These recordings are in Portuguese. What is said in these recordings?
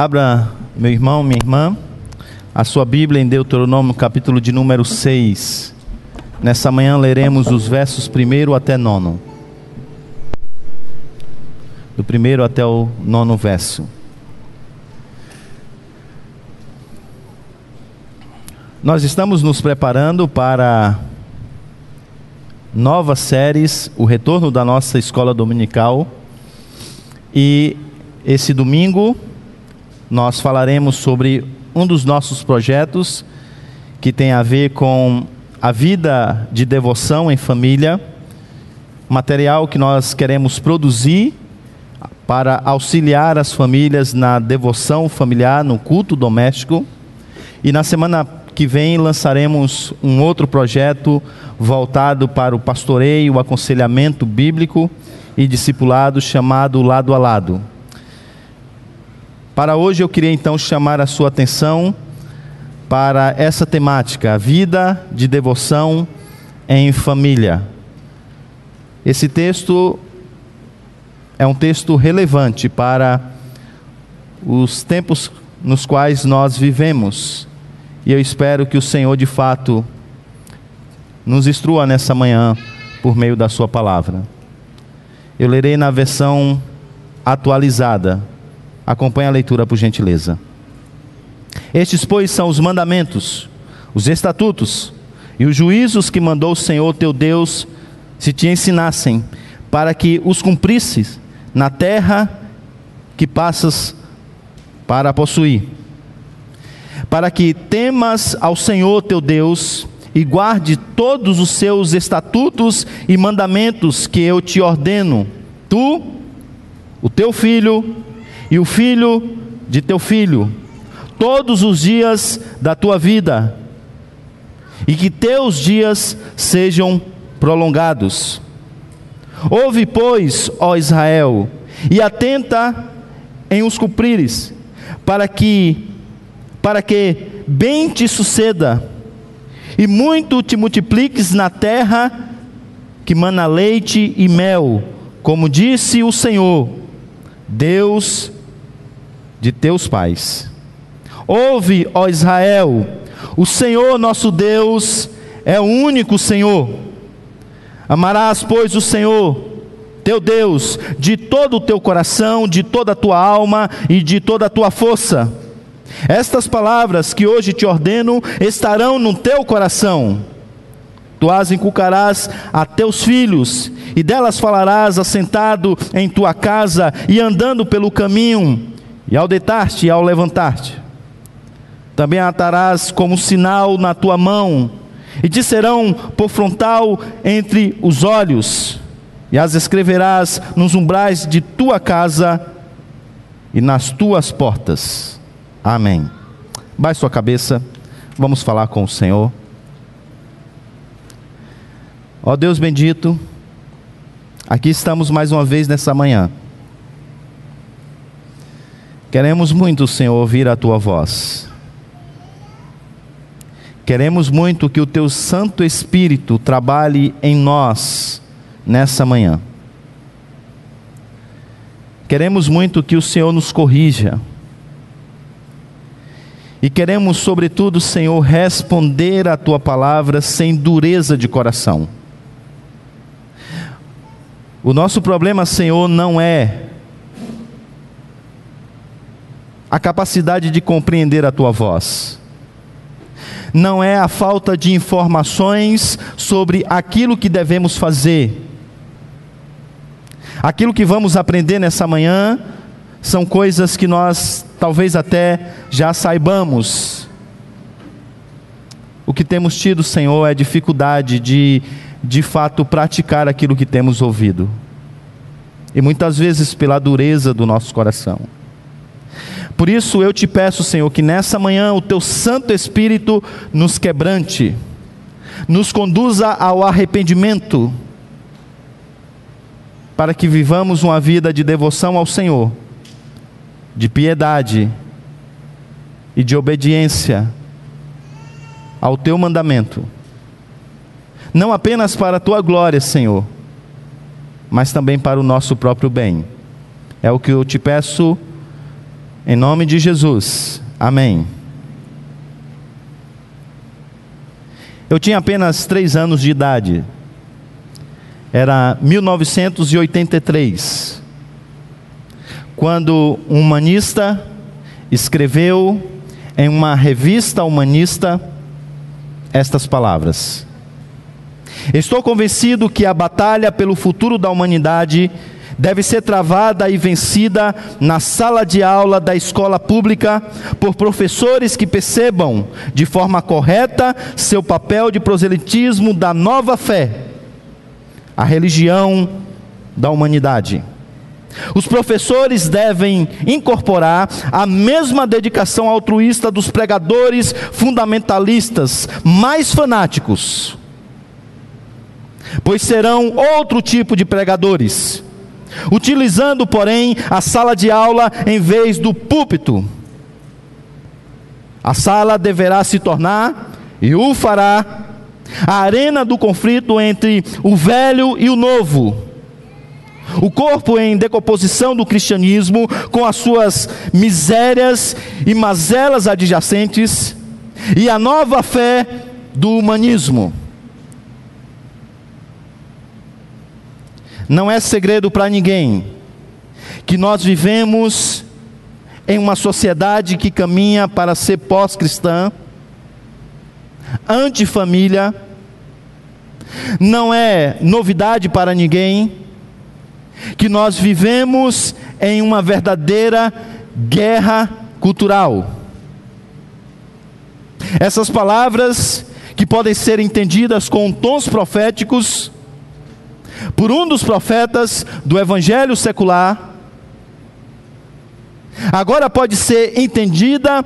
Abra, meu irmão, minha irmã, a sua Bíblia em Deuteronômio, capítulo de número 6. Nessa manhã leremos os versos 1 até 9. Do primeiro até o nono verso. Nós estamos nos preparando para novas séries, o retorno da nossa escola dominical. E esse domingo nós falaremos sobre um dos nossos projetos que tem a ver com a vida de devoção em família, material que nós queremos produzir para auxiliar as famílias na devoção familiar, no culto doméstico. E na semana que vem lançaremos um outro projeto voltado para o pastoreio, o aconselhamento bíblico e discipulado chamado Lado a Lado. Para hoje eu queria então chamar a sua atenção para essa temática, a vida de devoção em família. Esse texto é um texto relevante para os tempos nos quais nós vivemos. E eu espero que o Senhor de fato nos instrua nessa manhã por meio da Sua palavra. Eu lerei na versão atualizada. Acompanhe a leitura por gentileza. Estes, pois, são os mandamentos, os estatutos e os juízos que mandou o Senhor teu Deus se te ensinassem, para que os cumprisses na terra que passas para possuir para que temas ao Senhor teu Deus e guarde todos os seus estatutos e mandamentos que eu te ordeno, tu, o teu filho e o filho de teu filho, todos os dias da tua vida, e que teus dias sejam prolongados. Ouve, pois, ó Israel, e atenta em os cumprires, para que para que bem te suceda e muito te multipliques na terra que mana leite e mel, como disse o Senhor, Deus de teus pais. Ouve, ó Israel, o Senhor nosso Deus é o único Senhor. Amarás, pois, o Senhor, teu Deus, de todo o teu coração, de toda a tua alma e de toda a tua força estas palavras que hoje te ordeno estarão no teu coração. Tu as inculcarás a teus filhos, e delas falarás assentado em tua casa e andando pelo caminho, e ao deitar-te e ao levantar-te. Também atarás como sinal na tua mão, e te serão por frontal entre os olhos, e as escreverás nos umbrais de tua casa e nas tuas portas. Amém. Baixe sua cabeça, vamos falar com o Senhor. Ó Deus bendito, aqui estamos mais uma vez nessa manhã. Queremos muito, Senhor, ouvir a tua voz. Queremos muito que o teu Santo Espírito trabalhe em nós nessa manhã. Queremos muito que o Senhor nos corrija e queremos, sobretudo, Senhor, responder à tua palavra sem dureza de coração. O nosso problema, Senhor, não é a capacidade de compreender a tua voz. Não é a falta de informações sobre aquilo que devemos fazer. Aquilo que vamos aprender nessa manhã são coisas que nós talvez até já saibamos. O que temos tido, Senhor, é dificuldade de, de fato, praticar aquilo que temos ouvido. E muitas vezes pela dureza do nosso coração. Por isso eu te peço, Senhor, que nessa manhã o teu Santo Espírito nos quebrante, nos conduza ao arrependimento, para que vivamos uma vida de devoção ao Senhor de piedade e de obediência ao teu mandamento, não apenas para a tua glória, Senhor, mas também para o nosso próprio bem. É o que eu te peço Em nome de Jesus. Amém. Eu tinha apenas três anos de idade. Era 1983. Quando um humanista escreveu em uma revista humanista estas palavras: Estou convencido que a batalha pelo futuro da humanidade deve ser travada e vencida na sala de aula da escola pública por professores que percebam de forma correta seu papel de proselitismo da nova fé, a religião da humanidade. Os professores devem incorporar a mesma dedicação altruísta dos pregadores fundamentalistas mais fanáticos, pois serão outro tipo de pregadores utilizando, porém, a sala de aula em vez do púlpito. A sala deverá se tornar, e o fará, a arena do conflito entre o velho e o novo. O corpo em decomposição do cristianismo, com as suas misérias e mazelas adjacentes, e a nova fé do humanismo. Não é segredo para ninguém que nós vivemos em uma sociedade que caminha para ser pós-cristã, antifamília. Não é novidade para ninguém que nós vivemos em uma verdadeira guerra cultural. Essas palavras que podem ser entendidas com tons proféticos por um dos profetas do evangelho secular, agora pode ser entendida,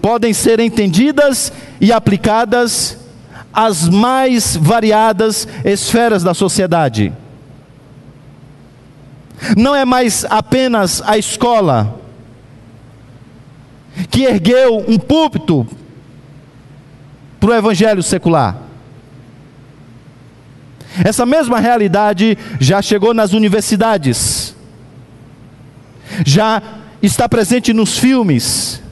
podem ser entendidas e aplicadas às mais variadas esferas da sociedade. Não é mais apenas a escola que ergueu um púlpito para o evangelho secular. Essa mesma realidade já chegou nas universidades, já está presente nos filmes,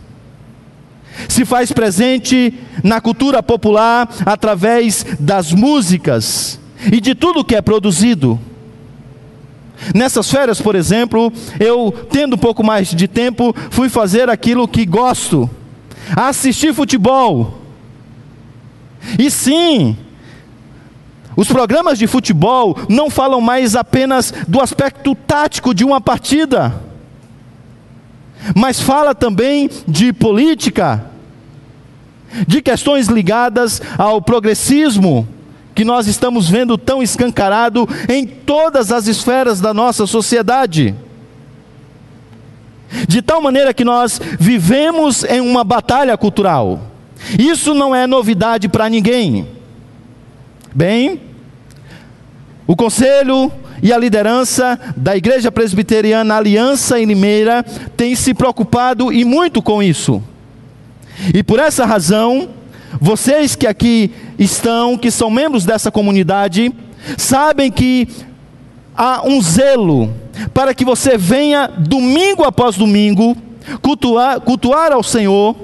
se faz presente na cultura popular através das músicas e de tudo que é produzido. Nessas férias, por exemplo, eu, tendo um pouco mais de tempo, fui fazer aquilo que gosto: assistir futebol. E sim, os programas de futebol não falam mais apenas do aspecto tático de uma partida, mas fala também de política, de questões ligadas ao progressismo, que nós estamos vendo tão escancarado em todas as esferas da nossa sociedade. De tal maneira que nós vivemos em uma batalha cultural. Isso não é novidade para ninguém. Bem, o conselho e a liderança da Igreja Presbiteriana Aliança em Limeira tem se preocupado e muito com isso. E por essa razão, vocês que aqui estão, que são membros dessa comunidade, sabem que há um zelo para que você venha domingo após domingo cultuar, cultuar ao Senhor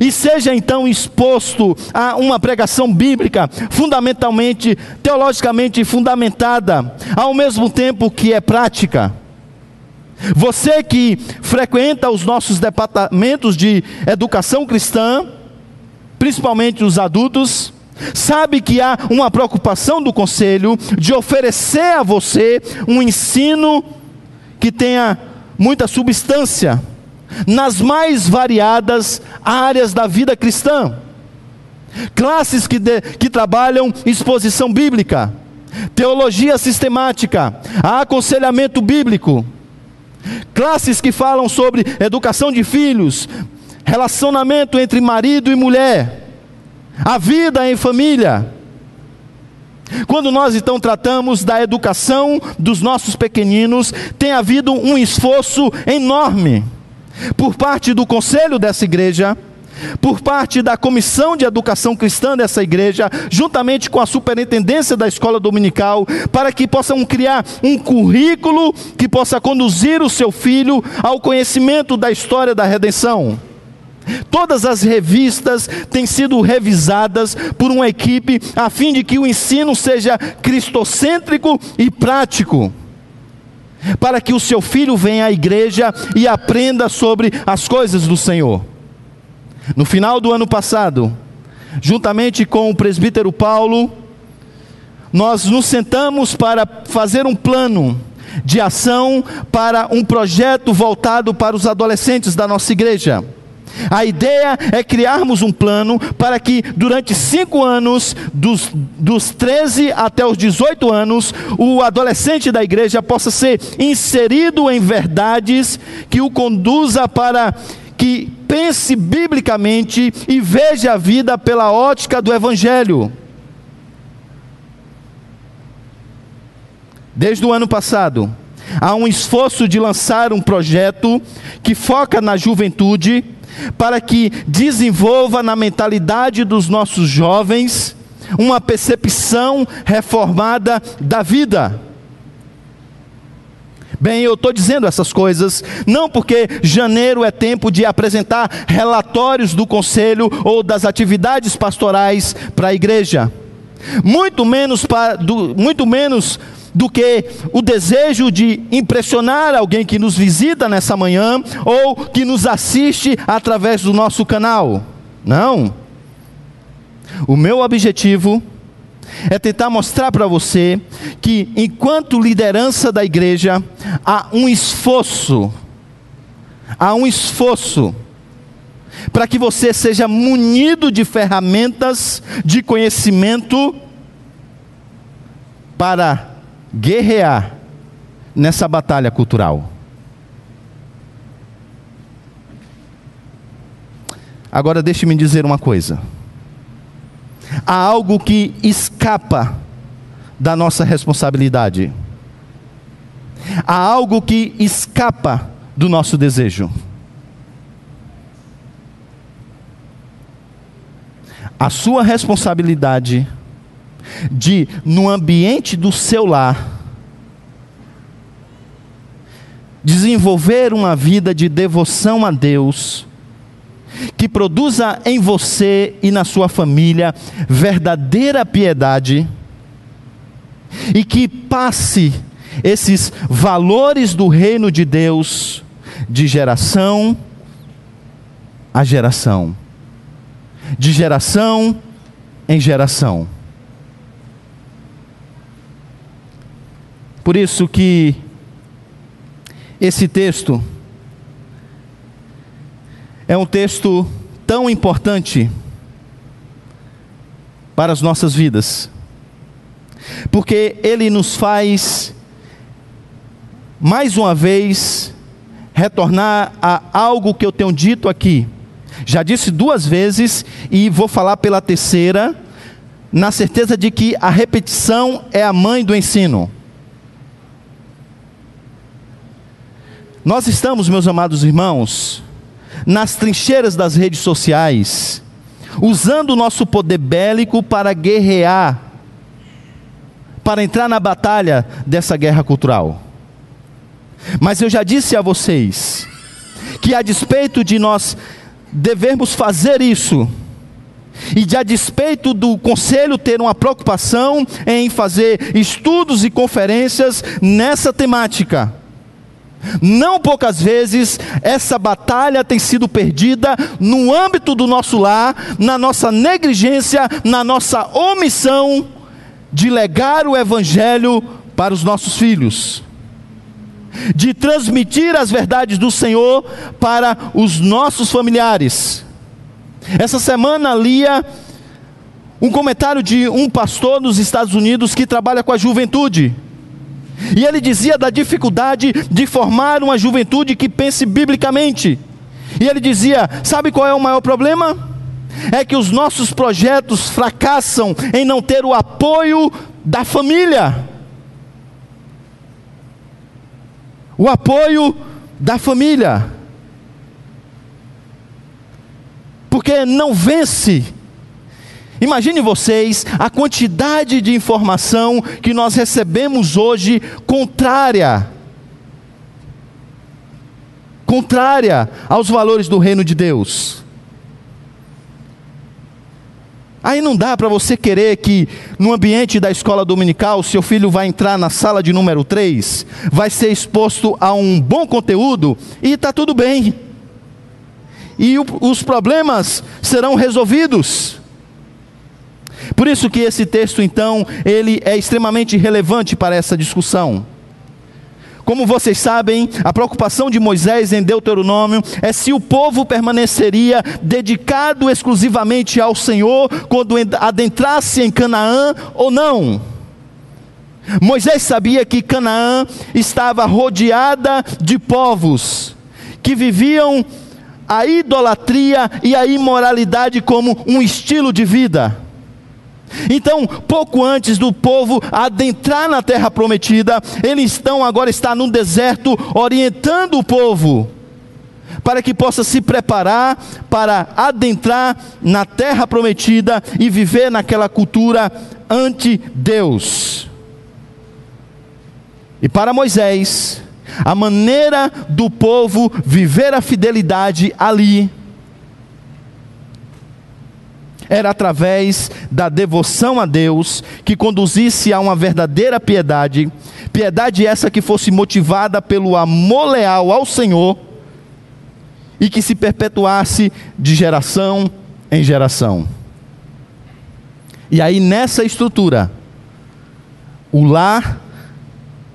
e seja então exposto a uma pregação bíblica, fundamentalmente, teologicamente fundamentada, ao mesmo tempo que é prática. Você que frequenta os nossos departamentos de educação cristã, principalmente os adultos, sabe que há uma preocupação do conselho de oferecer a você um ensino que tenha muita substância nas mais variadas áreas da vida cristã. Classes que, de, que trabalham exposição bíblica, teologia sistemática, aconselhamento bíblico. Classes que falam sobre educação de filhos, relacionamento entre marido e mulher, a vida em família. Quando nós então tratamos da educação dos nossos pequeninos, tem havido um esforço enorme por parte do conselho dessa igreja, por parte da Comissão de Educação Cristã dessa igreja, juntamente com a superintendência da escola dominical, para que possam criar um currículo que possa conduzir o seu filho ao conhecimento da história da redenção. Todas as revistas têm sido revisadas por uma equipe a fim de que o ensino seja cristocêntrico e prático. Para que o seu filho venha à igreja e aprenda sobre as coisas do Senhor. No final do ano passado, juntamente com o presbítero Paulo, nós nos sentamos para fazer um plano de ação para um projeto voltado para os adolescentes da nossa igreja. A ideia é criarmos um plano para que durante cinco anos, dos, dos 13 até os 18 anos, o adolescente da igreja possa ser inserido em verdades que o conduza para que pense biblicamente e veja a vida pela ótica do Evangelho. Desde o ano passado, há um esforço de lançar um projeto que foca na juventude para que desenvolva na mentalidade dos nossos jovens uma percepção reformada da vida. Bem, eu estou dizendo essas coisas não porque janeiro é tempo de apresentar relatórios do conselho ou das atividades pastorais para a igreja, muito menos, para, do, muito menos do que o desejo de impressionar alguém que nos visita nessa manhã ou que nos assiste através do nosso canal. Não. O meu objetivo é tentar mostrar para você que, enquanto liderança da igreja, há um esforço, há um esforço para que você seja munido de ferramentas de conhecimento para guerrear nessa batalha cultural. Agora deixe-me dizer uma coisa. Há algo que escapa da nossa responsabilidade. Há algo que escapa do nosso desejo. A sua responsabilidade de, no ambiente do seu lar, desenvolver uma vida de devoção a Deus, que produza em você e na sua família verdadeira piedade, e que passe esses valores do reino de Deus de geração a geração, de geração em geração. Por isso que esse texto é um texto tão importante para as nossas vidas, porque ele nos faz, mais uma vez, retornar a algo que eu tenho dito aqui. Já disse duas vezes e vou falar pela terceira, na certeza de que a repetição é a mãe do ensino. Nós estamos, meus amados irmãos, nas trincheiras das redes sociais, usando o nosso poder bélico para guerrear, para entrar na batalha dessa guerra cultural. Mas eu já disse a vocês que, a despeito de nós devermos fazer isso, e de a despeito do conselho ter uma preocupação em fazer estudos e conferências nessa temática, não poucas vezes essa batalha tem sido perdida no âmbito do nosso lar, na nossa negligência, na nossa omissão de legar o Evangelho para os nossos filhos, de transmitir as verdades do Senhor para os nossos familiares. Essa semana lia um comentário de um pastor nos Estados Unidos que trabalha com a juventude. E ele dizia da dificuldade de formar uma juventude que pense biblicamente. E ele dizia: sabe qual é o maior problema? É que os nossos projetos fracassam em não ter o apoio da família. O apoio da família. Porque não vence. Imagine vocês a quantidade de informação que nós recebemos hoje contrária contrária aos valores do reino de Deus. Aí não dá para você querer que no ambiente da escola dominical seu filho vai entrar na sala de número 3, vai ser exposto a um bom conteúdo e está tudo bem. E o, os problemas serão resolvidos. Por isso que esse texto então, ele é extremamente relevante para essa discussão. Como vocês sabem, a preocupação de Moisés em Deuteronômio é se o povo permaneceria dedicado exclusivamente ao Senhor quando adentrasse em Canaã ou não. Moisés sabia que Canaã estava rodeada de povos que viviam a idolatria e a imoralidade como um estilo de vida. Então, pouco antes do povo adentrar na terra prometida, eles estão agora está no deserto orientando o povo para que possa se preparar para adentrar na terra prometida e viver naquela cultura ante Deus. E para Moisés, a maneira do povo viver a fidelidade ali era através da devoção a Deus que conduzisse a uma verdadeira piedade, piedade essa que fosse motivada pelo amor leal ao Senhor e que se perpetuasse de geração em geração. E aí nessa estrutura, o lar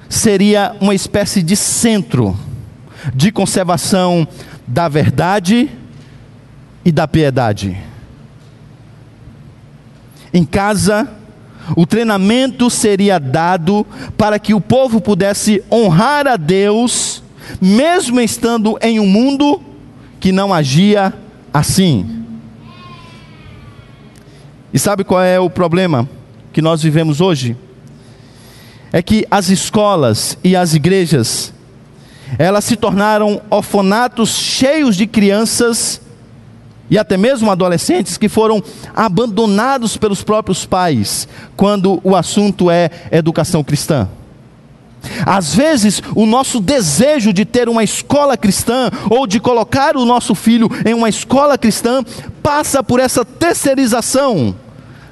seria uma espécie de centro de conservação da verdade e da piedade. Em casa, o treinamento seria dado para que o povo pudesse honrar a Deus, mesmo estando em um mundo que não agia assim. E sabe qual é o problema que nós vivemos hoje? É que as escolas e as igrejas, elas se tornaram orfanatos cheios de crianças e até mesmo adolescentes que foram abandonados pelos próprios pais quando o assunto é educação cristã. Às vezes, o nosso desejo de ter uma escola cristã ou de colocar o nosso filho em uma escola cristã passa por essa terceirização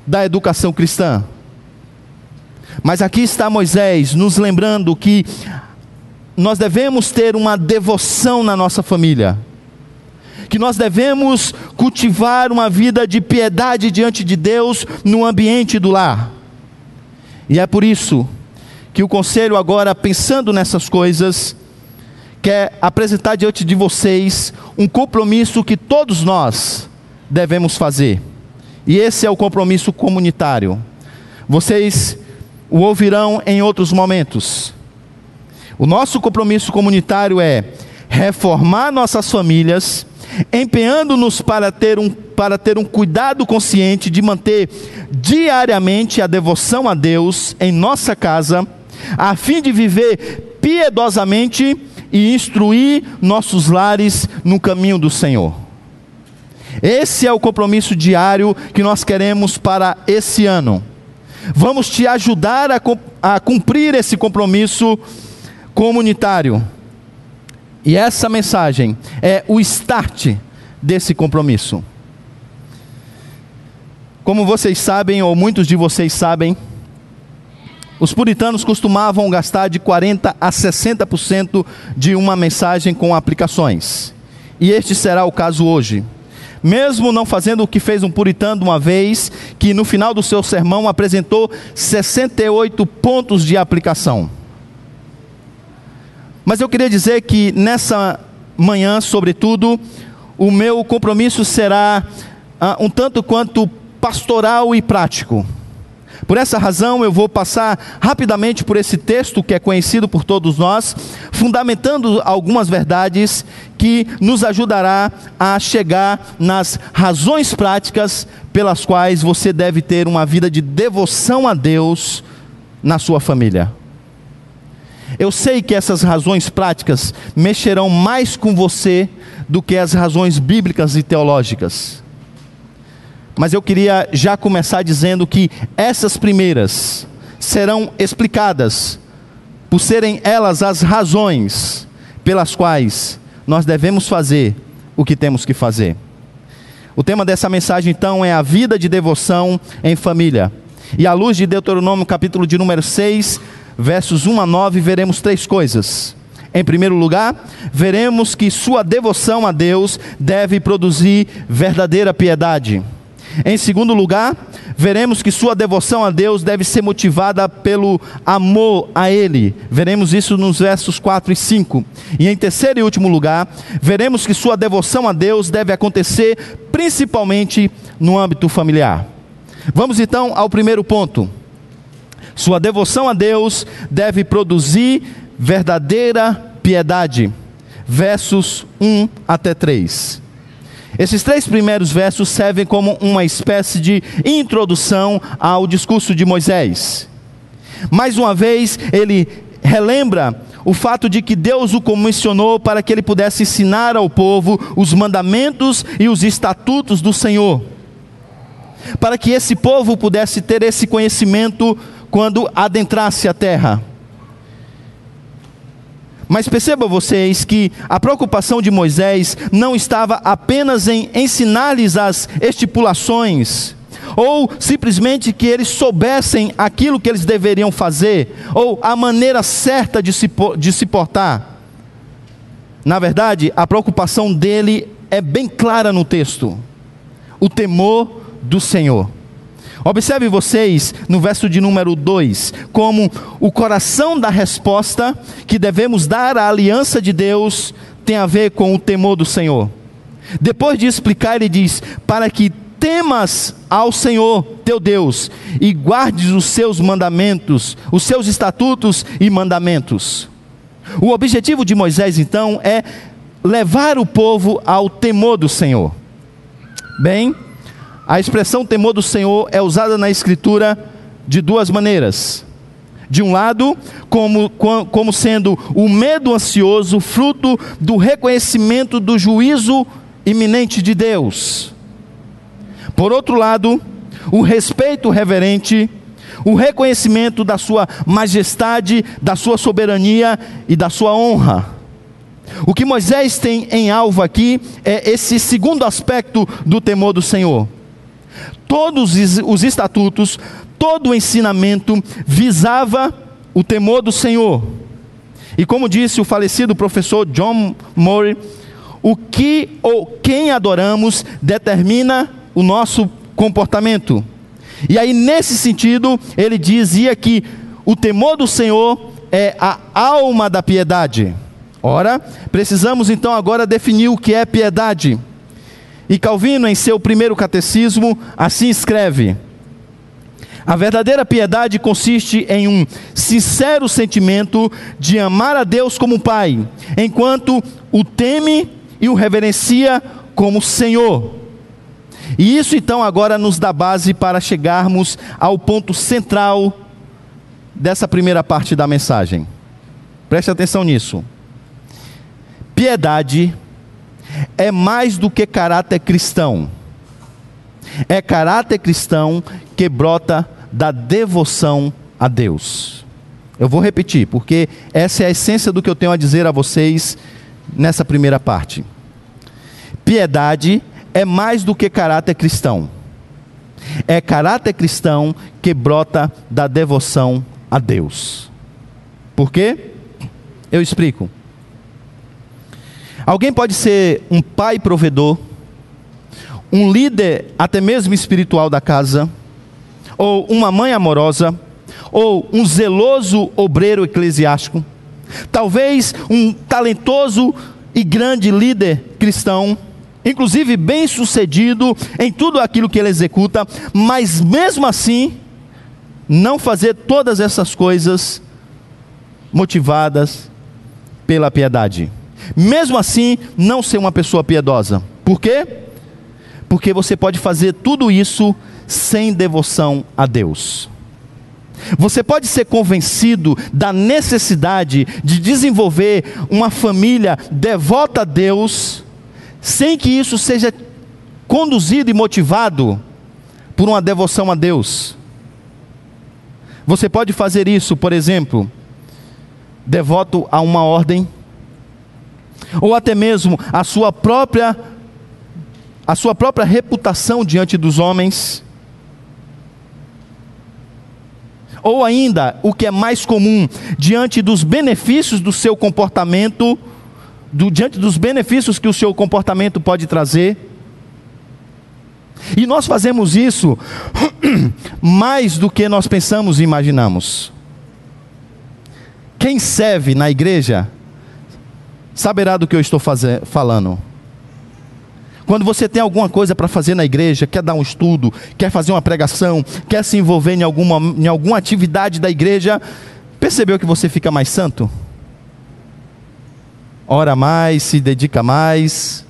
da educação cristã. Mas aqui está Moisés nos lembrando que nós devemos ter uma devoção na nossa família que nós devemos cultivar uma vida de piedade diante de Deus no ambiente do lar. E é por isso que o conselho, agora pensando nessas coisas, quer apresentar diante de vocês um compromisso que todos nós devemos fazer. E esse é o compromisso comunitário. Vocês o ouvirão em outros momentos. O nosso compromisso comunitário é reformar nossas famílias empenhando-nos para ter, um, para ter um cuidado consciente de manter diariamente a devoção a Deus em nossa casa, a fim de viver piedosamente e instruir nossos lares no caminho do Senhor. Esse é o compromisso diário que nós queremos para esse ano. Vamos te ajudar a, a cumprir esse compromisso comunitário e essa mensagem é o start desse compromisso. Como vocês sabem, ou muitos de vocês sabem, os puritanos costumavam gastar de 40 a 60% de uma mensagem com aplicações. E este será o caso hoje. Mesmo não fazendo o que fez um puritano uma vez, que no final do seu sermão apresentou 68 pontos de aplicação. Mas eu queria dizer que nessa manhã, sobretudo, o meu compromisso será uh, um tanto quanto pastoral e prático. Por essa razão, eu vou passar rapidamente por esse texto que é conhecido por todos nós, fundamentando algumas verdades que nos ajudará a chegar nas razões práticas pelas quais você deve ter uma vida de devoção a Deus na sua família. Eu sei que essas razões práticas mexerão mais com você do que as razões bíblicas e teológicas. Mas eu queria já começar dizendo que essas primeiras serão explicadas por serem elas as razões pelas quais nós devemos fazer o que temos que fazer. O tema dessa mensagem então é a vida de devoção em família. E à luz de Deuteronômio, capítulo de número 6, versos 1 a 9, veremos três coisas. Em primeiro lugar, veremos que sua devoção a Deus deve produzir verdadeira piedade. Em segundo lugar, veremos que sua devoção a Deus deve ser motivada pelo amor a Ele. Veremos isso nos versos 4 e 5. E em terceiro e último lugar, veremos que sua devoção a Deus deve acontecer principalmente no âmbito familiar. Vamos então ao primeiro ponto. Sua devoção a Deus deve produzir verdadeira piedade. Versos 1 até 3. Esses três primeiros versos servem como uma espécie de introdução ao discurso de Moisés. Mais uma vez, ele relembra o fato de que Deus o comissionou para que ele pudesse ensinar ao povo os mandamentos e os estatutos do Senhor, para que esse povo pudesse ter esse conhecimento quando adentrasse a terra. Mas percebam vocês que a preocupação de Moisés não estava apenas em ensinar-lhes as estipulações, ou simplesmente que eles soubessem aquilo que eles deveriam fazer, ou a maneira certa de se, de se portar. Na verdade, a preocupação dele é bem clara no texto: o temor do Senhor. Observe vocês no verso de número 2, como o coração da resposta que devemos dar à aliança de Deus tem a ver com o temor do Senhor. Depois de explicar, ele diz: Para que temas ao Senhor teu Deus e guardes os seus mandamentos, os seus estatutos e mandamentos. O objetivo de Moisés, então, é levar o povo ao temor do Senhor. Bem, a expressão temor do Senhor é usada na Escritura de duas maneiras. De um lado, como, como sendo o medo ansioso, fruto do reconhecimento do juízo iminente de Deus. Por outro lado, o respeito reverente, o reconhecimento da sua majestade, da sua soberania e da sua honra. O que Moisés tem em alvo aqui é esse segundo aspecto do temor do Senhor todos os estatutos, todo o ensinamento visava o temor do Senhor. E como disse o falecido professor John Moore, o que ou quem adoramos determina o nosso comportamento. E aí, nesse sentido, ele dizia que o temor do Senhor é a alma da piedade. Ora, precisamos então agora definir o que é piedade. E Calvino, em seu primeiro catecismo, assim escreve: A verdadeira piedade consiste em um sincero sentimento de amar a Deus como Pai, enquanto o teme e o reverencia como Senhor. E isso então agora nos dá base para chegarmos ao ponto central dessa primeira parte da mensagem. Preste atenção nisso. Piedade é mais do que caráter cristão. É caráter cristão que brota da devoção a Deus. Eu vou repetir, porque essa é a essência do que eu tenho a dizer a vocês nessa primeira parte. Piedade é mais do que caráter cristão. É caráter cristão que brota da devoção a Deus. Por quê? Eu explico. Alguém pode ser um pai provedor, um líder até mesmo espiritual da casa, ou uma mãe amorosa, ou um zeloso obreiro eclesiástico, talvez um talentoso e grande líder cristão, inclusive bem sucedido em tudo aquilo que ele executa, mas mesmo assim, não fazer todas essas coisas motivadas pela piedade mesmo assim não ser uma pessoa piedosa. Por quê? Porque você pode fazer tudo isso sem devoção a Deus. Você pode ser convencido da necessidade de desenvolver uma família devota a Deus, sem que isso seja conduzido e motivado por uma devoção a Deus. Você pode fazer isso, por exemplo, devoto a uma ordem, ou até mesmo a sua própria a sua própria reputação diante dos homens. Ou ainda, o que é mais comum, diante dos benefícios do seu comportamento, do, diante dos benefícios que o seu comportamento pode trazer. E nós fazemos isso mais do que nós pensamos e imaginamos. Quem serve na igreja saberá do que eu estou falando. Quando você tem alguma coisa para fazer na igreja, quer dar um estudo, quer fazer uma pregação, quer se envolver em alguma, em alguma atividade da igreja, percebeu que você fica mais santo? Ora mais, se dedica mais,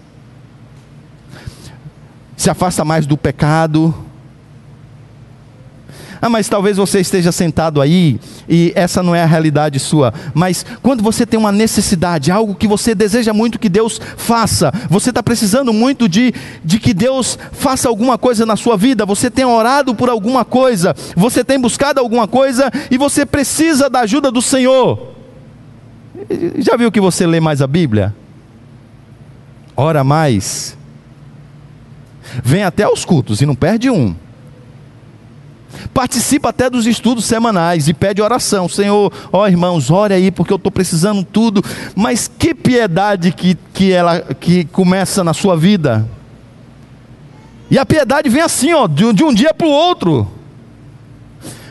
se afasta mais do pecado, ah, mas talvez você esteja sentado aí e essa não é a realidade sua. Mas quando você tem uma necessidade, algo que você deseja muito que Deus faça, você está precisando muito de, de que Deus faça alguma coisa na sua vida, você tem orado por alguma coisa, você tem buscado alguma coisa e você precisa da ajuda do Senhor. Já viu que você lê mais a Bíblia? Ora mais. Vem até aos cultos e não perde um participa até dos estudos semanais e pede oração. Senhor, ó irmãos, ore aí porque eu estou precisando tudo. Mas que piedade que, que ela que começa na sua vida. E a piedade vem assim, ó, de, de um dia para o outro.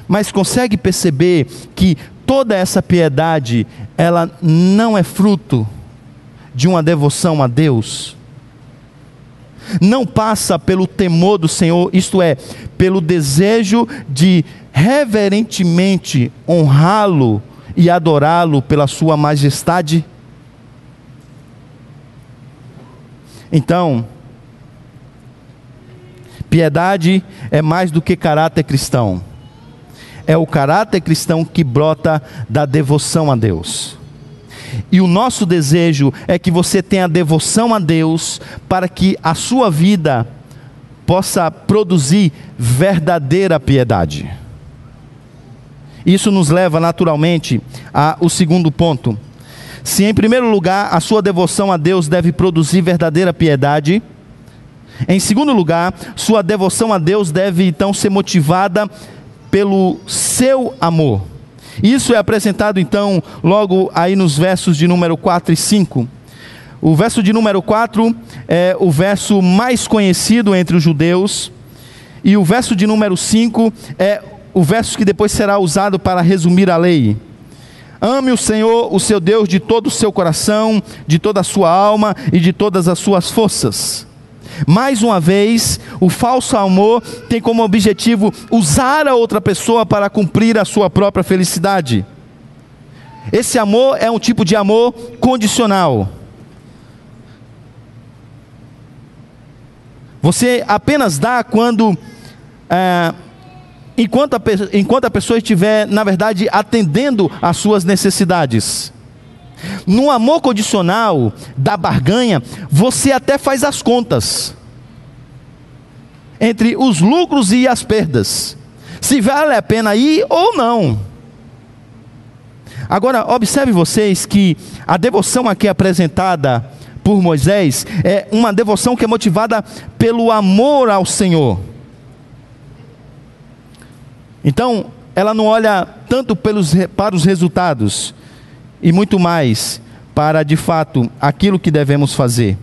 Mas consegue perceber que toda essa piedade, ela não é fruto de uma devoção a Deus não passa pelo temor do Senhor, isto é, pelo desejo de reverentemente honrá-lo e adorá-lo pela sua majestade? Então, piedade é mais do que caráter cristão. É o caráter cristão que brota da devoção a Deus. E o nosso desejo é que você tenha devoção a Deus para que a sua vida possa produzir verdadeira piedade. Isso nos leva naturalmente ao segundo ponto. Se em primeiro lugar a sua devoção a Deus deve produzir verdadeira piedade, em segundo lugar, sua devoção a Deus deve então ser motivada pelo seu amor. Isso é apresentado então logo aí nos versos de número 4 e 5. O verso de número 4 é o verso mais conhecido entre os judeus, e o verso de número 5 é o verso que depois será usado para resumir a lei. Ame o Senhor, o seu Deus, de todo o seu coração, de toda a sua alma e de todas as suas forças. Mais uma vez, o falso amor tem como objetivo usar a outra pessoa para cumprir a sua própria felicidade. Esse amor é um tipo de amor condicional. Você apenas dá quando, é, enquanto, a, enquanto a pessoa estiver, na verdade, atendendo às suas necessidades. No amor condicional da barganha, você até faz as contas entre os lucros e as perdas, se vale a pena ir ou não. Agora, observe vocês que a devoção aqui apresentada por Moisés é uma devoção que é motivada pelo amor ao Senhor. Então, ela não olha tanto pelos, para os resultados, e muito mais para de fato aquilo que devemos fazer.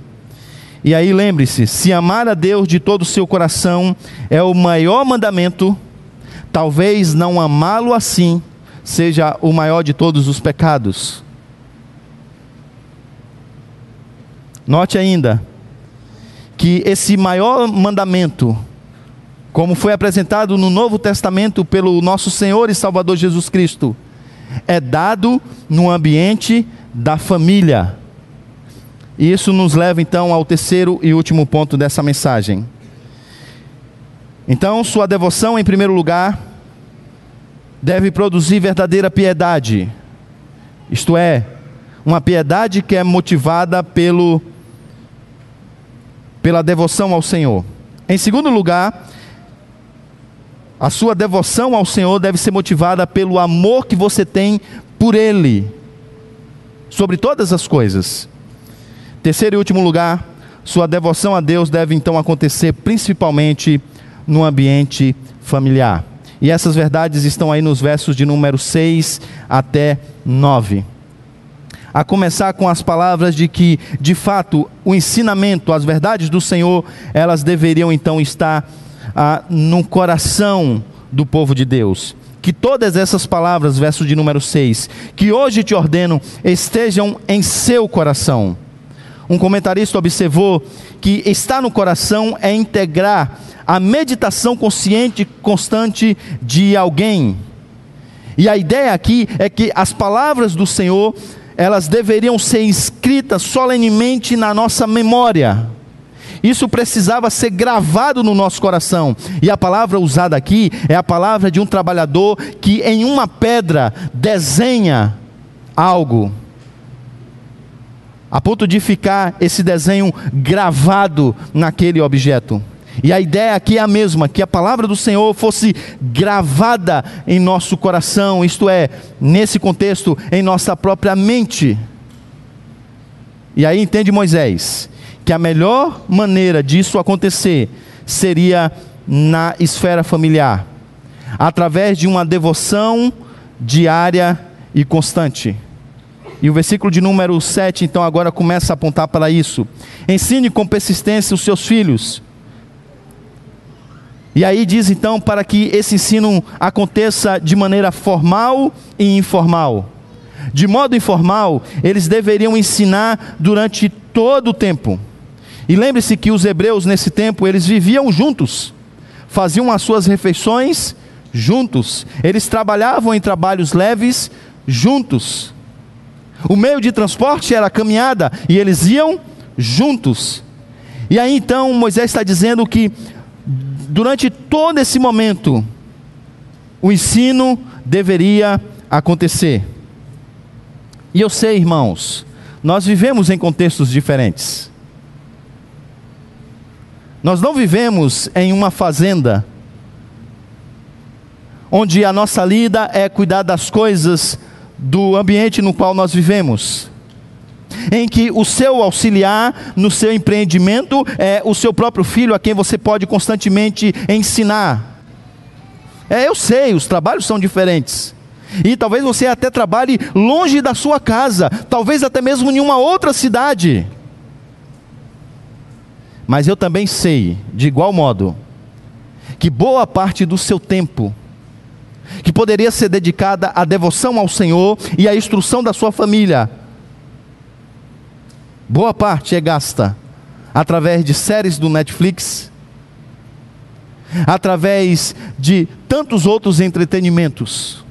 E aí lembre-se: se amar a Deus de todo o seu coração é o maior mandamento, talvez não amá-lo assim seja o maior de todos os pecados. Note ainda que esse maior mandamento, como foi apresentado no Novo Testamento pelo nosso Senhor e Salvador Jesus Cristo, é dado no ambiente da família. E isso nos leva então ao terceiro e último ponto dessa mensagem. Então, sua devoção, em primeiro lugar, deve produzir verdadeira piedade, isto é, uma piedade que é motivada pelo, pela devoção ao Senhor. Em segundo lugar, A sua devoção ao Senhor deve ser motivada pelo amor que você tem por Ele, sobre todas as coisas. Terceiro e último lugar, sua devoção a Deus deve então acontecer principalmente no ambiente familiar. E essas verdades estão aí nos versos de número 6 até 9. A começar com as palavras de que, de fato, o ensinamento, as verdades do Senhor, elas deveriam então estar ah, no coração do povo de Deus. Que todas essas palavras, verso de número 6, que hoje te ordeno, estejam em seu coração. Um comentarista observou que estar no coração é integrar a meditação consciente constante de alguém. E a ideia aqui é que as palavras do Senhor, elas deveriam ser escritas solenemente na nossa memória. Isso precisava ser gravado no nosso coração. E a palavra usada aqui é a palavra de um trabalhador que em uma pedra desenha algo. A ponto de ficar esse desenho gravado naquele objeto. E a ideia aqui é a mesma, que a palavra do Senhor fosse gravada em nosso coração, isto é, nesse contexto, em nossa própria mente. E aí entende Moisés que a melhor maneira disso acontecer seria na esfera familiar, através de uma devoção diária e constante. E o versículo de número 7, então, agora começa a apontar para isso. Ensine com persistência os seus filhos e aí diz então para que esse ensino aconteça de maneira formal e informal. De modo informal, eles deveriam ensinar durante todo o tempo. E lembre-se que os hebreus nesse tempo, eles viviam juntos. Faziam as suas refeições juntos. Eles trabalhavam em trabalhos leves juntos. O meio de transporte era a caminhada e eles iam juntos. E aí então Moisés está dizendo que durante todo esse momento, o ensino deveria acontecer. E eu sei, irmãos, nós vivemos em contextos diferentes. Nós não vivemos em uma fazenda, onde a nossa lida é cuidar das coisas do ambiente no qual nós vivemos em que o seu auxiliar no seu empreendimento é o seu próprio filho, a quem você pode constantemente ensinar. É, eu sei, os trabalhos são diferentes. E talvez você até trabalhe longe da sua casa, talvez até mesmo em uma outra cidade. Mas eu também sei, de igual modo, que boa parte do seu tempo, que poderia ser dedicada à devoção ao Senhor e à instrução da sua família, boa parte é gasta através de séries do Netflix, através de tantos outros entretenimentos.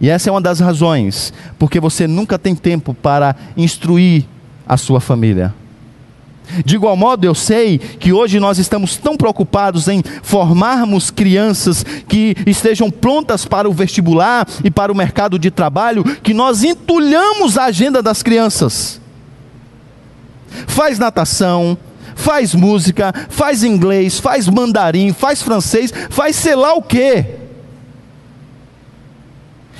E essa é uma das razões porque você nunca tem tempo para instruir a sua família. De igual modo, eu sei que hoje nós estamos tão preocupados em formarmos crianças que estejam prontas para o vestibular e para o mercado de trabalho, que nós entulhamos a agenda das crianças. Faz natação, faz música, faz inglês, faz mandarim, faz francês, faz sei lá o quê.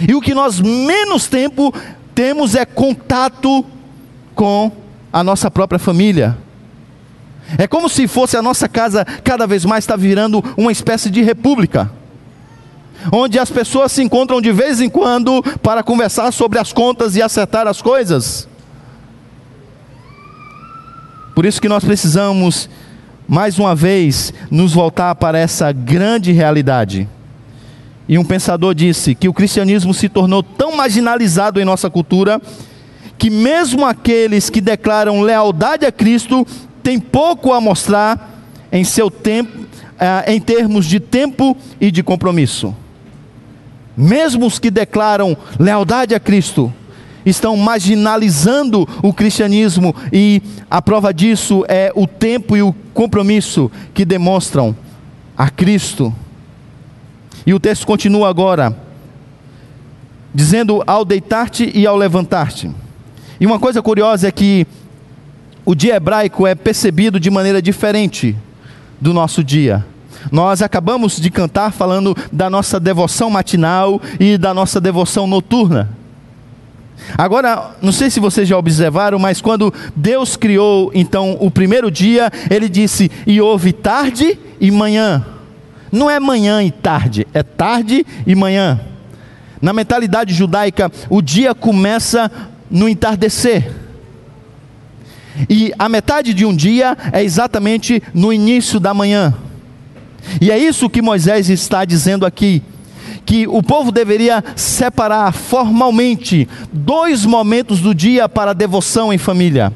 E o que nós menos tempo temos é contato com a nossa própria família. É como se fosse a nossa casa cada vez mais está virando uma espécie de república. Onde as pessoas se encontram de vez em quando para conversar sobre as contas e acertar as coisas. Por isso que nós precisamos, mais uma vez, nos voltar para essa grande realidade. E um pensador disse que o cristianismo se tornou tão marginalizado em nossa cultura que mesmo aqueles que declaram lealdade a Cristo tem pouco a mostrar em seu tempo, eh, em termos de tempo e de compromisso. Mesmo os que declaram lealdade a Cristo, estão marginalizando o cristianismo e a prova disso é o tempo e o compromisso que demonstram a Cristo. E o texto continua agora, dizendo: ao deitar-te e ao levantar-te. E uma coisa curiosa é que o dia hebraico é percebido de maneira diferente do nosso dia. Nós acabamos de cantar falando da nossa devoção matinal e da nossa devoção noturna. Agora, não sei se vocês já observaram, mas quando Deus criou então o primeiro dia, ele disse: "E houve tarde e manhã". Não é manhã e tarde, é tarde e manhã. Na mentalidade judaica, o dia começa no entardecer. E a metade de um dia é exatamente no início da manhã. E é isso que Moisés está dizendo aqui que o povo deveria separar formalmente dois momentos do dia para devoção em família.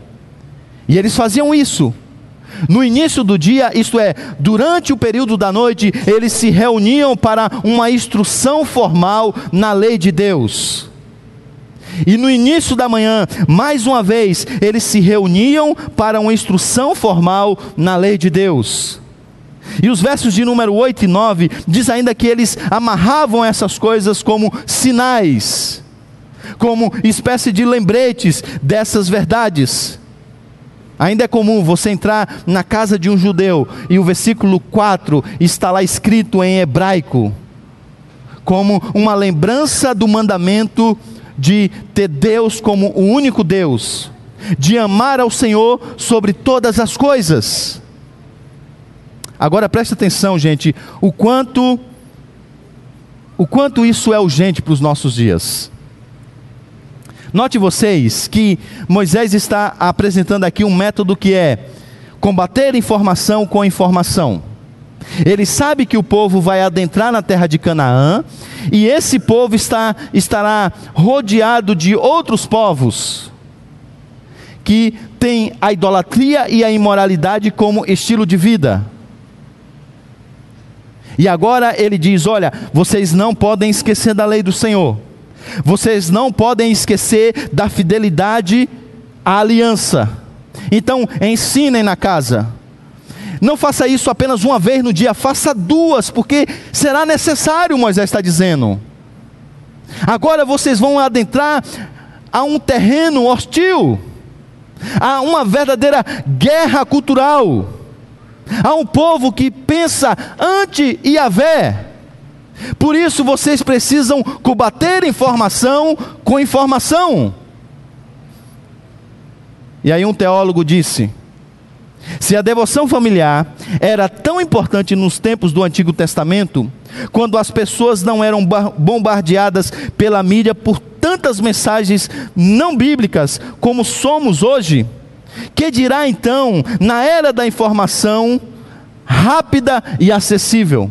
E eles faziam isso. No início do dia, isto é, durante o período da noite, eles se reuniam para uma instrução formal na lei de Deus. E no início da manhã, mais uma vez, eles se reuniam para uma instrução formal na lei de Deus. E os versos de número 8 e 9 diz ainda que eles amarravam essas coisas como sinais, como espécie de lembretes dessas verdades. Ainda é comum você entrar na casa de um judeu e o versículo 4 está lá escrito em hebraico, como uma lembrança do mandamento de ter Deus como o único Deus, de amar ao Senhor sobre todas as coisas. Agora preste atenção, gente, o quanto o quanto isso é urgente para os nossos dias. Note vocês que Moisés está apresentando aqui um método que é combater informação com informação. Ele sabe que o povo vai adentrar na terra de Canaã, e esse povo está, estará rodeado de outros povos que têm a idolatria e a imoralidade como estilo de vida. E agora ele diz: Olha, vocês não podem esquecer da lei do Senhor, vocês não podem esquecer da fidelidade à aliança. Então, ensinem na casa. Não faça isso apenas uma vez no dia, faça duas, porque será necessário, Moisés está dizendo. Agora vocês vão adentrar a um terreno hostil, a uma verdadeira guerra cultural Há um povo que pensa ante Yahvé. Por isso vocês precisam combater informação com informação. E aí um teólogo disse: se a devoção familiar era tão importante nos tempos do Antigo Testamento, quando as pessoas não eram bombardeadas pela mídia por tantas mensagens não bíblicas como somos hoje, que dirá então na era da informação rápida e acessível?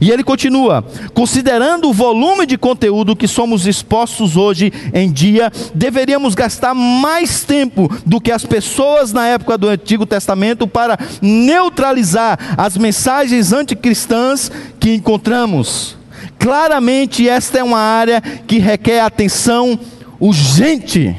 E ele continua: considerando o volume de conteúdo que somos expostos hoje em dia, deveríamos gastar mais tempo do que as pessoas na época do Antigo Testamento para neutralizar as mensagens anticristãs que encontramos. Claramente, esta é uma área que requer atenção urgente.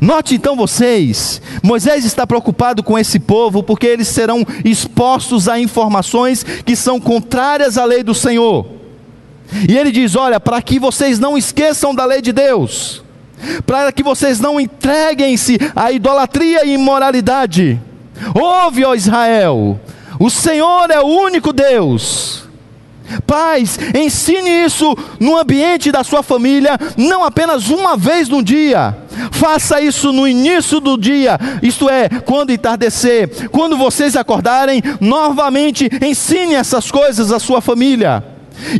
Note então vocês, Moisés está preocupado com esse povo porque eles serão expostos a informações que são contrárias à lei do Senhor. E ele diz: Olha, para que vocês não esqueçam da lei de Deus, para que vocês não entreguem-se à idolatria e imoralidade. Ouve, ó Israel, o Senhor é o único Deus. Pais, ensine isso no ambiente da sua família, não apenas uma vez no dia. Faça isso no início do dia, isto é, quando entardecer, quando vocês acordarem, novamente ensine essas coisas à sua família.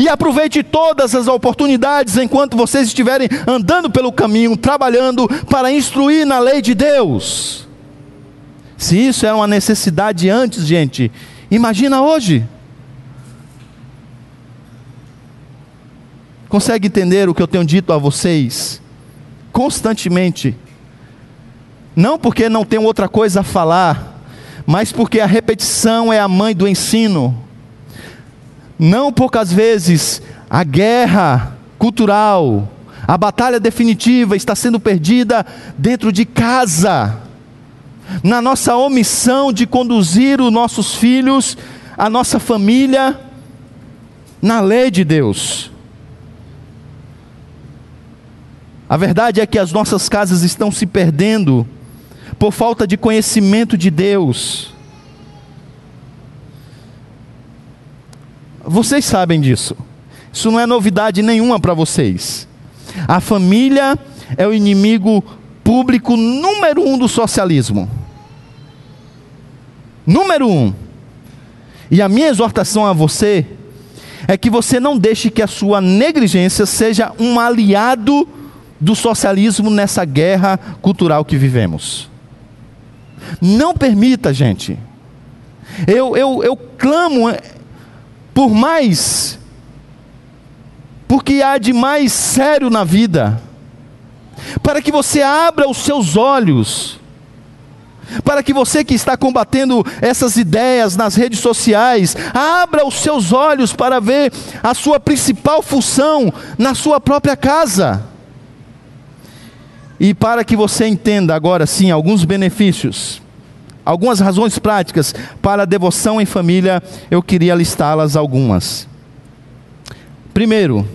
E aproveite todas as oportunidades enquanto vocês estiverem andando pelo caminho, trabalhando para instruir na lei de Deus. Se isso era uma necessidade antes, gente, imagina hoje. Consegue entender o que eu tenho dito a vocês? Constantemente. Não porque não tenho outra coisa a falar, mas porque a repetição é a mãe do ensino. Não poucas vezes a guerra cultural, a batalha definitiva está sendo perdida dentro de casa, na nossa omissão de conduzir os nossos filhos, a nossa família, na lei de Deus. A verdade é que as nossas casas estão se perdendo por falta de conhecimento de Deus. Vocês sabem disso. Isso não é novidade nenhuma para vocês. A família é o inimigo público número um do socialismo. Número um. E a minha exortação a você é que você não deixe que a sua negligência seja um aliado do socialismo nessa guerra cultural que vivemos. Não permita, gente. Eu, eu, eu clamo eh, por mais, porque há de mais sério na vida, para que você abra os seus olhos para que você que está combatendo essas ideias nas redes sociais, abra os seus olhos para ver a sua principal função na sua própria casa. E para que você entenda agora sim alguns benefícios, algumas razões práticas para a devoção em família, eu queria listá-las algumas. Primeiro,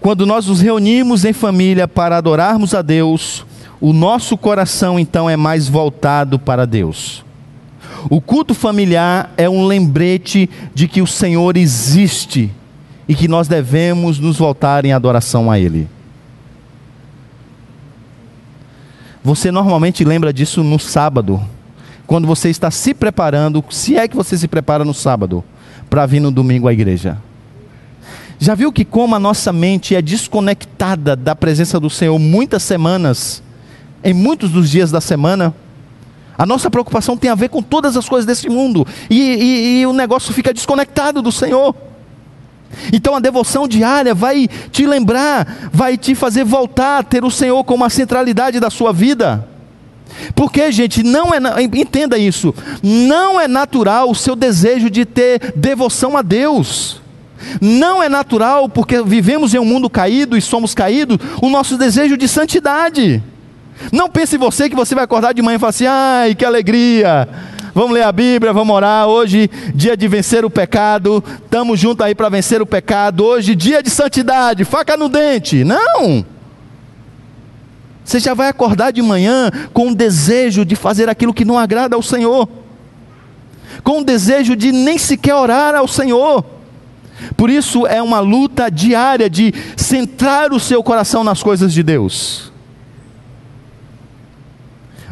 quando nós nos reunimos em família para adorarmos a Deus, o nosso coração então é mais voltado para Deus. O culto familiar é um lembrete de que o Senhor existe e que nós devemos nos voltar em adoração a Ele. Você normalmente lembra disso no sábado, quando você está se preparando, se é que você se prepara no sábado, para vir no domingo à igreja. Já viu que como a nossa mente é desconectada da presença do Senhor muitas semanas? em muitos dos dias da semana. A nossa preocupação tem a ver com todas as coisas desse mundo, e, e, e o negócio fica desconectado do Senhor. Então a devoção diária vai te lembrar, vai te fazer voltar a ter o Senhor como a centralidade da sua vida. Porque, gente, não é, entenda isso, não é natural o seu desejo de ter devoção a Deus. Não é natural, porque vivemos em um mundo caído e somos caídos, o nosso desejo de santidade. Não pense você que você vai acordar de manhã e falar assim: ai, que alegria! Vamos ler a Bíblia, vamos orar. Hoje, dia de vencer o pecado. Estamos juntos aí para vencer o pecado. Hoje, dia de santidade, faca no dente. Não! Você já vai acordar de manhã com o desejo de fazer aquilo que não agrada ao Senhor, com o desejo de nem sequer orar ao Senhor. Por isso é uma luta diária de centrar o seu coração nas coisas de Deus.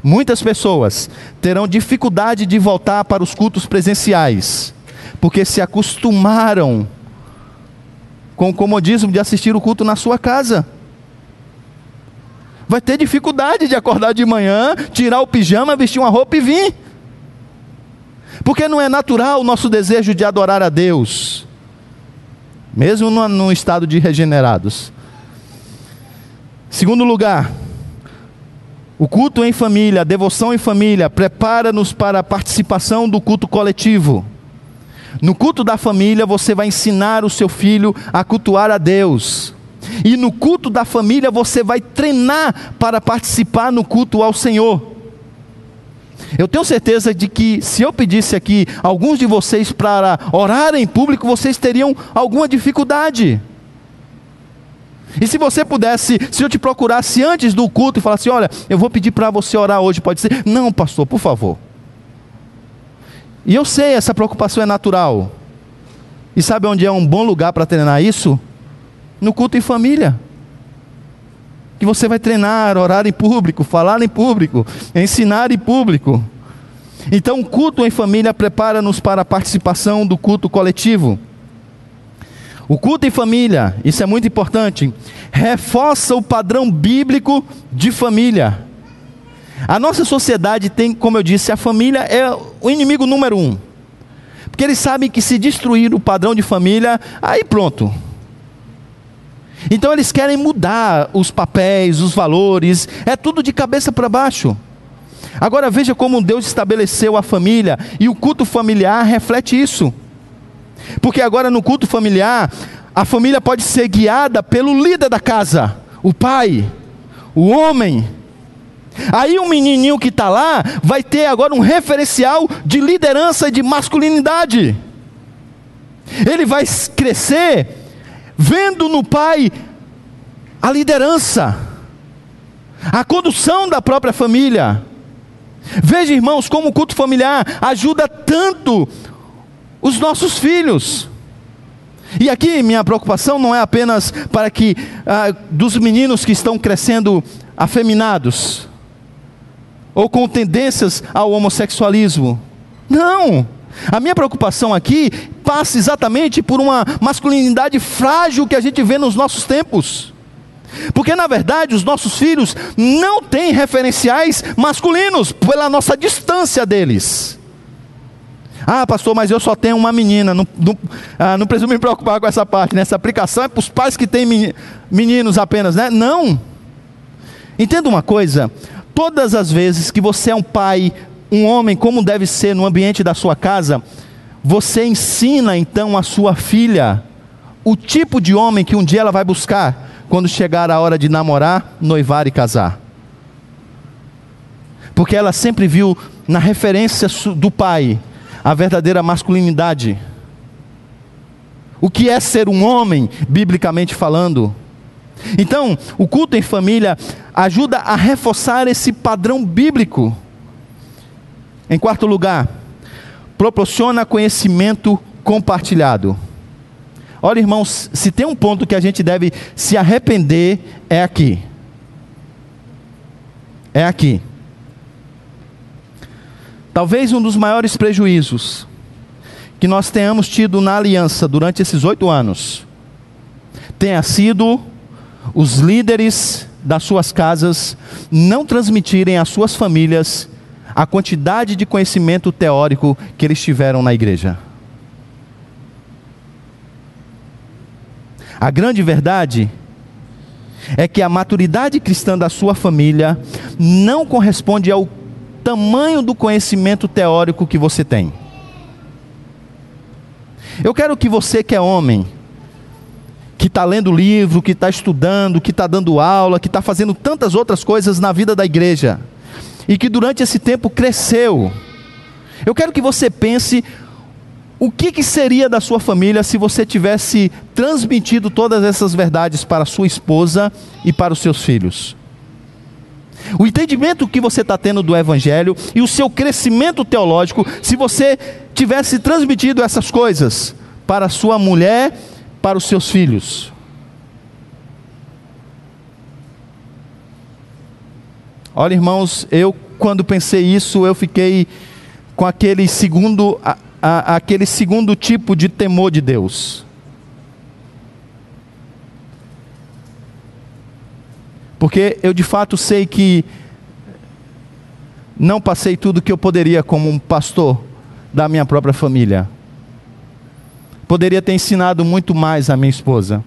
Muitas pessoas terão dificuldade de voltar para os cultos presenciais, porque se acostumaram com o comodismo de assistir o culto na sua casa. Vai ter dificuldade de acordar de manhã, tirar o pijama, vestir uma roupa e vir. Porque não é natural o nosso desejo de adorar a Deus, mesmo no estado de regenerados. Segundo lugar, o culto em família, a devoção em família, prepara-nos para a participação do culto coletivo. No culto da família, você vai ensinar o seu filho a cultuar a Deus. E no culto da família, você vai treinar para participar no culto ao Senhor. Eu tenho certeza de que se eu pedisse aqui alguns de vocês para orar em público, vocês teriam alguma dificuldade. E se você pudesse, se eu te procurasse antes do culto e falasse: Olha, eu vou pedir para você orar hoje, pode ser? Não, pastor, por favor. E eu sei, essa preocupação é natural. E sabe onde é um bom lugar para treinar isso? No culto em família. Que você vai treinar, orar em público, falar em público, ensinar em público. Então, o culto em família prepara-nos para a participação do culto coletivo. O culto em família, isso é muito importante, reforça o padrão bíblico de família. A nossa sociedade tem, como eu disse, a família é o inimigo número um. Porque eles sabem que se destruir o padrão de família, aí pronto. Então eles querem mudar os papéis, os valores, é tudo de cabeça para baixo. Agora veja como Deus estabeleceu a família e o culto familiar reflete isso. Porque agora no culto familiar, a família pode ser guiada pelo líder da casa, o pai, o homem. Aí o menininho que está lá vai ter agora um referencial de liderança e de masculinidade. Ele vai crescer vendo no pai a liderança, a condução da própria família. Veja, irmãos, como o culto familiar ajuda tanto os nossos filhos. E aqui minha preocupação não é apenas para que ah, dos meninos que estão crescendo afeminados ou com tendências ao homossexualismo. Não! A minha preocupação aqui passa exatamente por uma masculinidade frágil que a gente vê nos nossos tempos. Porque na verdade os nossos filhos não têm referenciais masculinos pela nossa distância deles. Ah, pastor, mas eu só tenho uma menina. Não, não, ah, não preciso me preocupar com essa parte. Né? Essa aplicação é para os pais que têm meninos apenas, né? Não. Entenda uma coisa: todas as vezes que você é um pai, um homem, como deve ser no ambiente da sua casa, você ensina então a sua filha o tipo de homem que um dia ela vai buscar quando chegar a hora de namorar, noivar e casar. Porque ela sempre viu na referência do pai a verdadeira masculinidade. O que é ser um homem, biblicamente falando? Então, o culto em família ajuda a reforçar esse padrão bíblico. Em quarto lugar, proporciona conhecimento compartilhado. Olha, irmãos, se tem um ponto que a gente deve se arrepender, é aqui. É aqui. Talvez um dos maiores prejuízos que nós tenhamos tido na aliança durante esses oito anos tenha sido os líderes das suas casas não transmitirem às suas famílias a quantidade de conhecimento teórico que eles tiveram na igreja. A grande verdade é que a maturidade cristã da sua família não corresponde ao tamanho do conhecimento teórico que você tem. Eu quero que você que é homem, que está lendo livro, que está estudando, que está dando aula, que está fazendo tantas outras coisas na vida da igreja, e que durante esse tempo cresceu, eu quero que você pense o que, que, seria da sua família se você tivesse transmitido todas essas verdades para sua esposa e para os seus filhos? O entendimento que você está tendo do Evangelho e o seu crescimento teológico, se você tivesse transmitido essas coisas para sua mulher, para os seus filhos. Olha, irmãos, eu quando pensei isso, eu fiquei com aquele segundo, a, a, aquele segundo tipo de temor de Deus. Porque eu de fato sei que não passei tudo que eu poderia como um pastor da minha própria família. Poderia ter ensinado muito mais a minha esposa.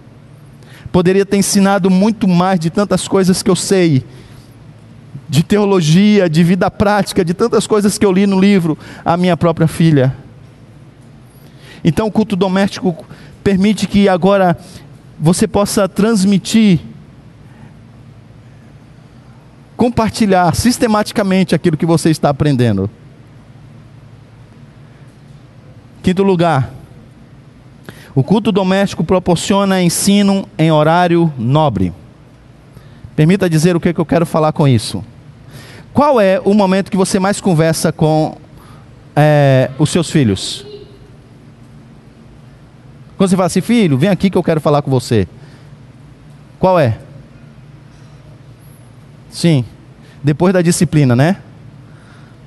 Poderia ter ensinado muito mais de tantas coisas que eu sei, de teologia, de vida prática, de tantas coisas que eu li no livro, a minha própria filha. Então o culto doméstico permite que agora você possa transmitir compartilhar sistematicamente aquilo que você está aprendendo. Quinto lugar, o culto doméstico proporciona ensino em horário nobre. Permita dizer o que, eu quero falar com isso. Qual é o momento que você mais conversa com é, os seus filhos? Quando você fala assim, filho, vem aqui que eu quero falar com você. Qual é? Sim. Depois da disciplina, né?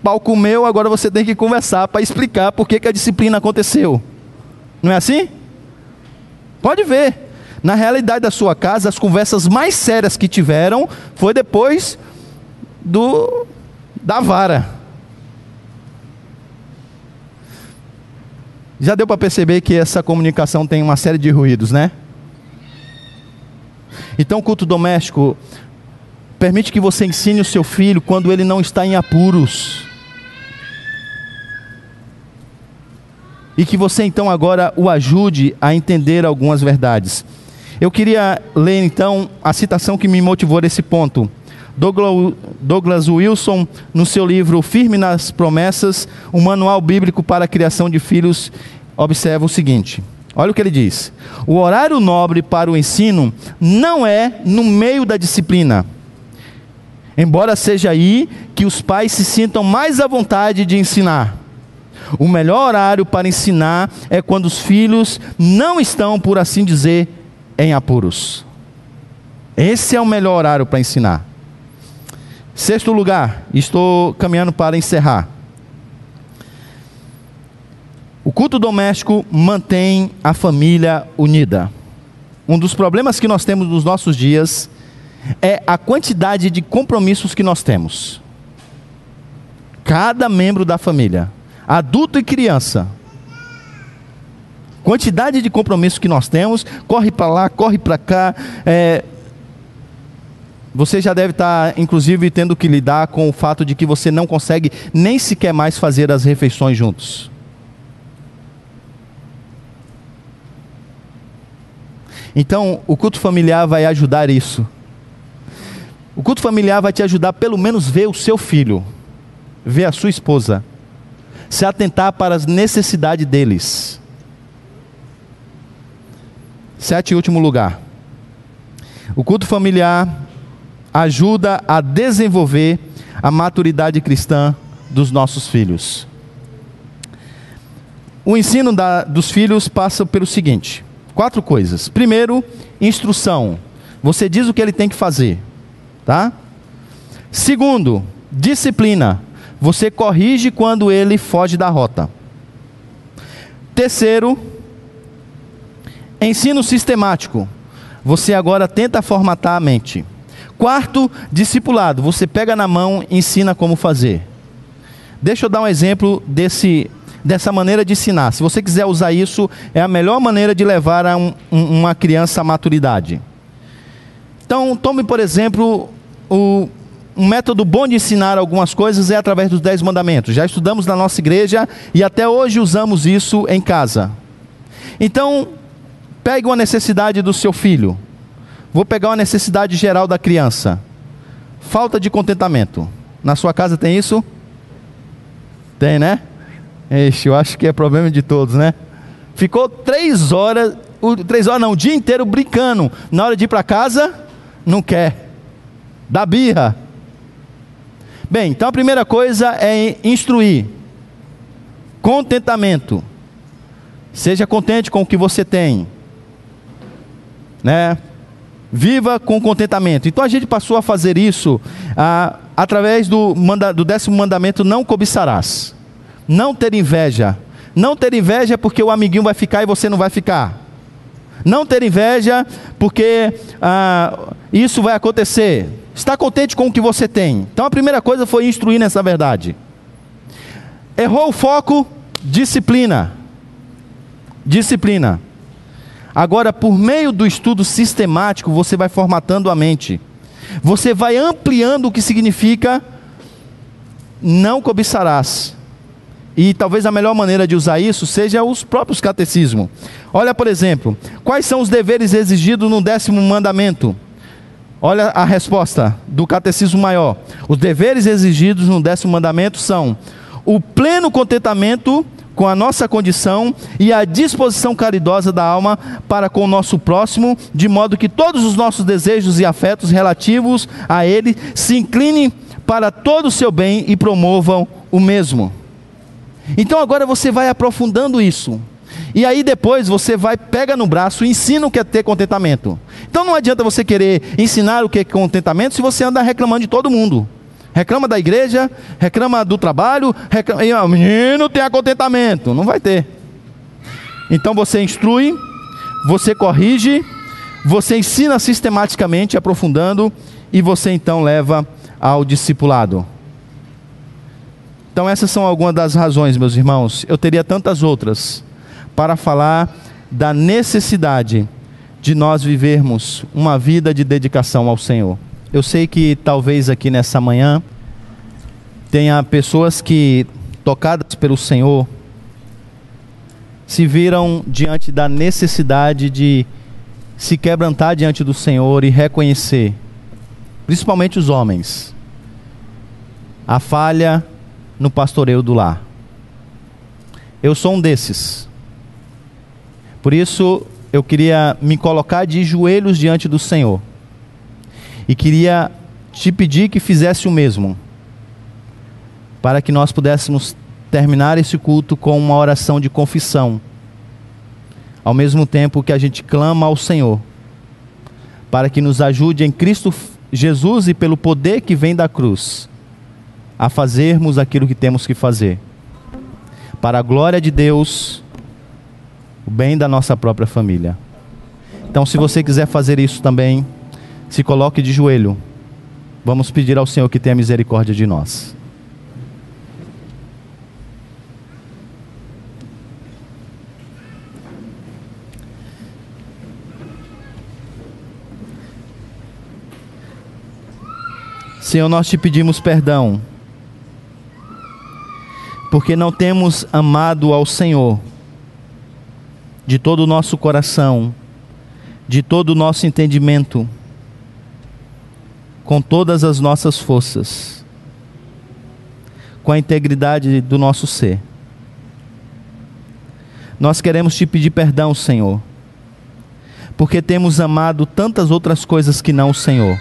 Pau comeu, agora você tem que conversar para explicar por que, que a disciplina aconteceu. Não é assim? Pode ver. Na realidade da sua casa, as conversas mais sérias que tiveram foi depois do da vara. Já deu para perceber que essa comunicação tem uma série de ruídos, né? Então, culto doméstico Permite que você ensine o seu filho quando ele não está em apuros. E que você então agora o ajude a entender algumas verdades. Eu queria ler então a citação que me motivou nesse ponto. Douglas Wilson, no seu livro Firme nas Promessas, um manual bíblico para a criação de filhos, observa o seguinte: olha o que ele diz. O horário nobre para o ensino não é no meio da disciplina, Embora seja aí que os pais se sintam mais à vontade de ensinar. O melhor horário para ensinar é quando os filhos não estão, por assim dizer, em apuros. Esse é o melhor horário para ensinar. Sexto lugar, estou caminhando para encerrar. O culto doméstico mantém a família unida. Um dos problemas que nós temos nos nossos dias é a quantidade de compromissos que nós temos. Cada membro da família, adulto e criança, quantidade de compromissos que nós temos, corre para lá, corre para cá. É... Você já deve estar, inclusive, tendo que lidar com o fato de que você não consegue nem sequer mais fazer as refeições juntos. Então, o culto familiar vai ajudar isso. O culto familiar vai te ajudar pelo menos ver o seu filho, ver a sua esposa, se atentar para as necessidades deles. Sete e último lugar. O culto familiar ajuda a desenvolver a maturidade cristã dos nossos filhos. O ensino da, dos filhos passa pelo seguinte: Quatro coisas. Primeiro, instrução. Você diz o que ele tem que fazer, tá? Segundo, disciplina. Você corrige quando ele foge da rota. Terceiro, ensino sistemático. Você agora tenta formatar a mente. Quarto, discipulado. Você pega na mão e ensina como fazer. Deixa eu dar um exemplo desse dessa maneira de ensinar. Se você quiser usar isso, é a melhor maneira de levar um, um, uma criança à maturidade. Então, tome, por exemplo, o, um método bom de ensinar algumas coisas é através dos Dez Mandamentos. Já estudamos na nossa igreja e até hoje usamos isso em casa. Então, pegue uma necessidade do seu filho. Vou pegar uma necessidade geral da criança. Falta de contentamento. Na sua casa tem isso? Tem, né? Ixi, eu acho que é problema de todos, né? Ficou três horas, três horas não, o dia inteiro brincando. Na hora de ir para casa, não quer. Dá birra. Bem, então a primeira coisa é instruir. Contentamento. Seja contente com o que você tem. Né? Viva com contentamento. Então a gente passou a fazer isso ah, através do, manda, do décimo mandamento: não cobiçarás. Não ter inveja. Não ter inveja porque o amiguinho vai ficar e você não vai ficar. Não ter inveja porque ah, isso vai acontecer. Está contente com o que você tem. Então a primeira coisa foi instruir nessa verdade. Errou o foco, disciplina. Disciplina. Agora, por meio do estudo sistemático, você vai formatando a mente. Você vai ampliando o que significa não cobiçarás. E talvez a melhor maneira de usar isso seja os próprios catecismos. Olha, por exemplo, quais são os deveres exigidos no décimo mandamento? Olha a resposta do catecismo maior. Os deveres exigidos no décimo mandamento são o pleno contentamento com a nossa condição e a disposição caridosa da alma para com o nosso próximo, de modo que todos os nossos desejos e afetos relativos a ele se inclinem para todo o seu bem e promovam o mesmo. Então agora você vai aprofundando isso. E aí depois você vai, pega no braço ensina o que é ter contentamento. Então não adianta você querer ensinar o que é contentamento se você anda reclamando de todo mundo. Reclama da igreja, reclama do trabalho, reclama, e, o menino tem contentamento. Não vai ter. Então você instrui, você corrige, você ensina sistematicamente, aprofundando, e você então leva ao discipulado. Então, essas são algumas das razões, meus irmãos. Eu teria tantas outras para falar da necessidade de nós vivermos uma vida de dedicação ao Senhor. Eu sei que talvez aqui nessa manhã tenha pessoas que, tocadas pelo Senhor, se viram diante da necessidade de se quebrantar diante do Senhor e reconhecer, principalmente os homens, a falha no pastoreio do lar. Eu sou um desses. Por isso, eu queria me colocar de joelhos diante do Senhor. E queria te pedir que fizesse o mesmo. Para que nós pudéssemos terminar esse culto com uma oração de confissão. Ao mesmo tempo que a gente clama ao Senhor, para que nos ajude em Cristo Jesus e pelo poder que vem da cruz, a fazermos aquilo que temos que fazer, para a glória de Deus, o bem da nossa própria família. Então, se você quiser fazer isso também, se coloque de joelho. Vamos pedir ao Senhor que tenha misericórdia de nós. Senhor, nós te pedimos perdão, porque não temos amado ao Senhor de todo o nosso coração, de todo o nosso entendimento, com todas as nossas forças, com a integridade do nosso ser. Nós queremos te pedir perdão, Senhor, porque temos amado tantas outras coisas que não o Senhor.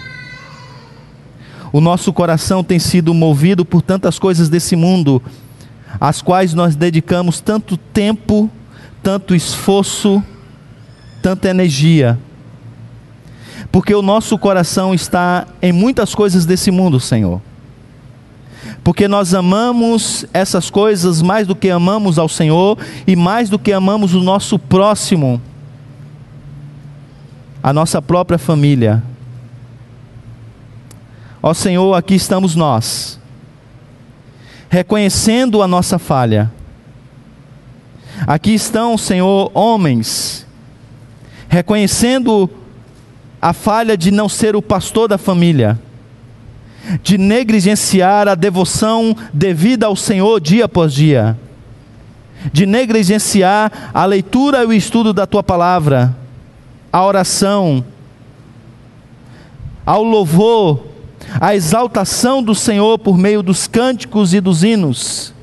O nosso coração tem sido movido por tantas coisas desse mundo, às quais nós dedicamos tanto tempo, tanto esforço, tanta energia. Porque o nosso coração está em muitas coisas desse mundo, Senhor. Porque nós amamos essas coisas mais do que amamos ao Senhor e mais do que amamos o nosso próximo, a nossa própria família. Ó Senhor, aqui estamos nós, reconhecendo a nossa falha. Aqui estão, Senhor, homens, reconhecendo a falha de não ser o pastor da família, de negligenciar a devoção devida ao Senhor dia após dia, de negligenciar a leitura e o estudo da tua palavra, a oração, ao louvor a exaltação do Senhor por meio dos cânticos e dos hinos.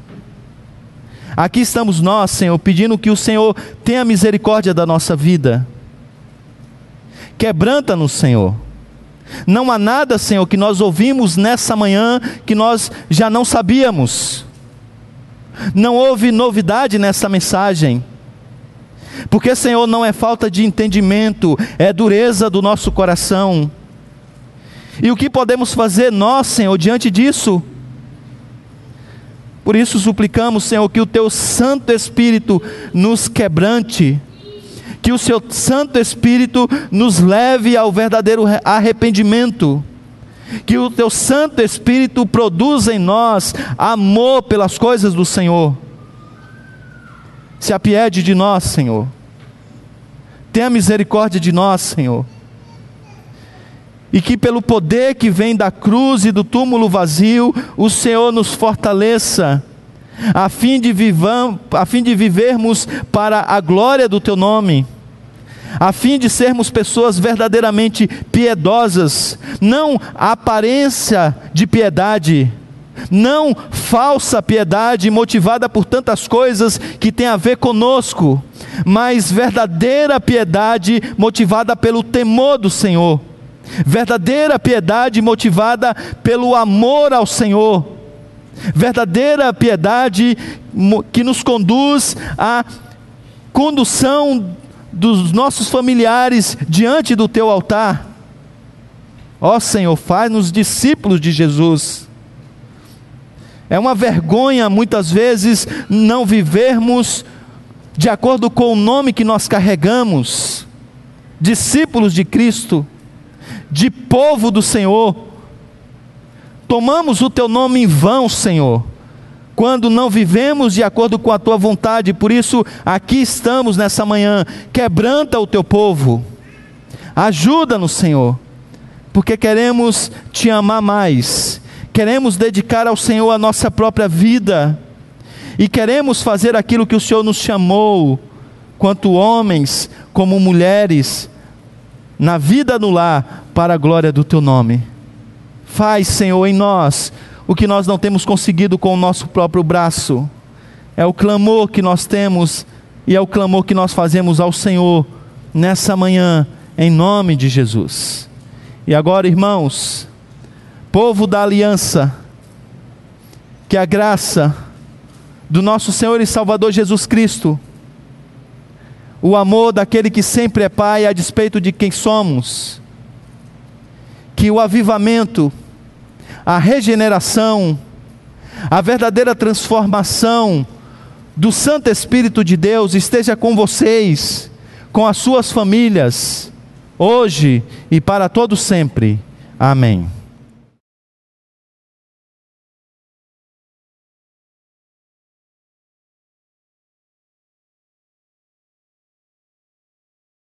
Aqui estamos nós, Senhor, pedindo que o Senhor tenha misericórdia da nossa vida. Quebranta-nos, Senhor. Não há nada, Senhor, que nós ouvimos nessa manhã que nós já não sabíamos. Não houve novidade nessa mensagem. Porque, Senhor, não é falta de entendimento, é dureza do nosso coração. E o que podemos fazer nós, Senhor, diante disso? Por isso suplicamos, Senhor, que o teu Santo Espírito nos quebrante, que o seu Santo Espírito nos leve ao verdadeiro arrependimento, que o teu Santo Espírito produza em nós amor pelas coisas do Senhor. Se apiede de nós, Senhor. Tenha misericórdia de nós, Senhor e que pelo poder que vem da cruz e do túmulo vazio, o Senhor nos fortaleça, a fim de, vivam, a fim de vivermos para a glória do Teu nome, a fim de sermos pessoas verdadeiramente piedosas, não aparência de piedade, não falsa piedade motivada por tantas coisas que tem a ver conosco, mas verdadeira piedade motivada pelo temor do Senhor verdadeira piedade motivada pelo amor ao Senhor, verdadeira piedade que nos conduz à condução dos nossos familiares diante do teu altar. Ó Senhor, faz-nos discípulos de Jesus. É uma vergonha muitas vezes não vivermos de acordo com o nome que nós carregamos, discípulos de Cristo de povo do Senhor. Tomamos o teu nome em vão, Senhor, quando não vivemos de acordo com a tua vontade, por isso aqui estamos nessa manhã. Quebranta o teu povo, ajuda-nos, Senhor, porque queremos te amar mais, queremos dedicar ao Senhor a nossa própria vida e queremos fazer aquilo que o Senhor nos chamou, quanto homens, como mulheres, na vida no lar, para a glória do teu nome. Faz, Senhor, em nós o que nós não temos conseguido com o nosso próprio braço. É o clamor que nós temos e é o clamor que nós fazemos ao Senhor nessa manhã, em nome de Jesus. E agora, irmãos, povo da aliança, que a graça do nosso Senhor e Salvador Jesus Cristo, o amor daquele que sempre é Pai a despeito de quem somos, que o avivamento, a regeneração, a verdadeira transformação do Santo Espírito de Deus esteja com vocês, com as suas famílias, hoje e para todo sempre. Amém.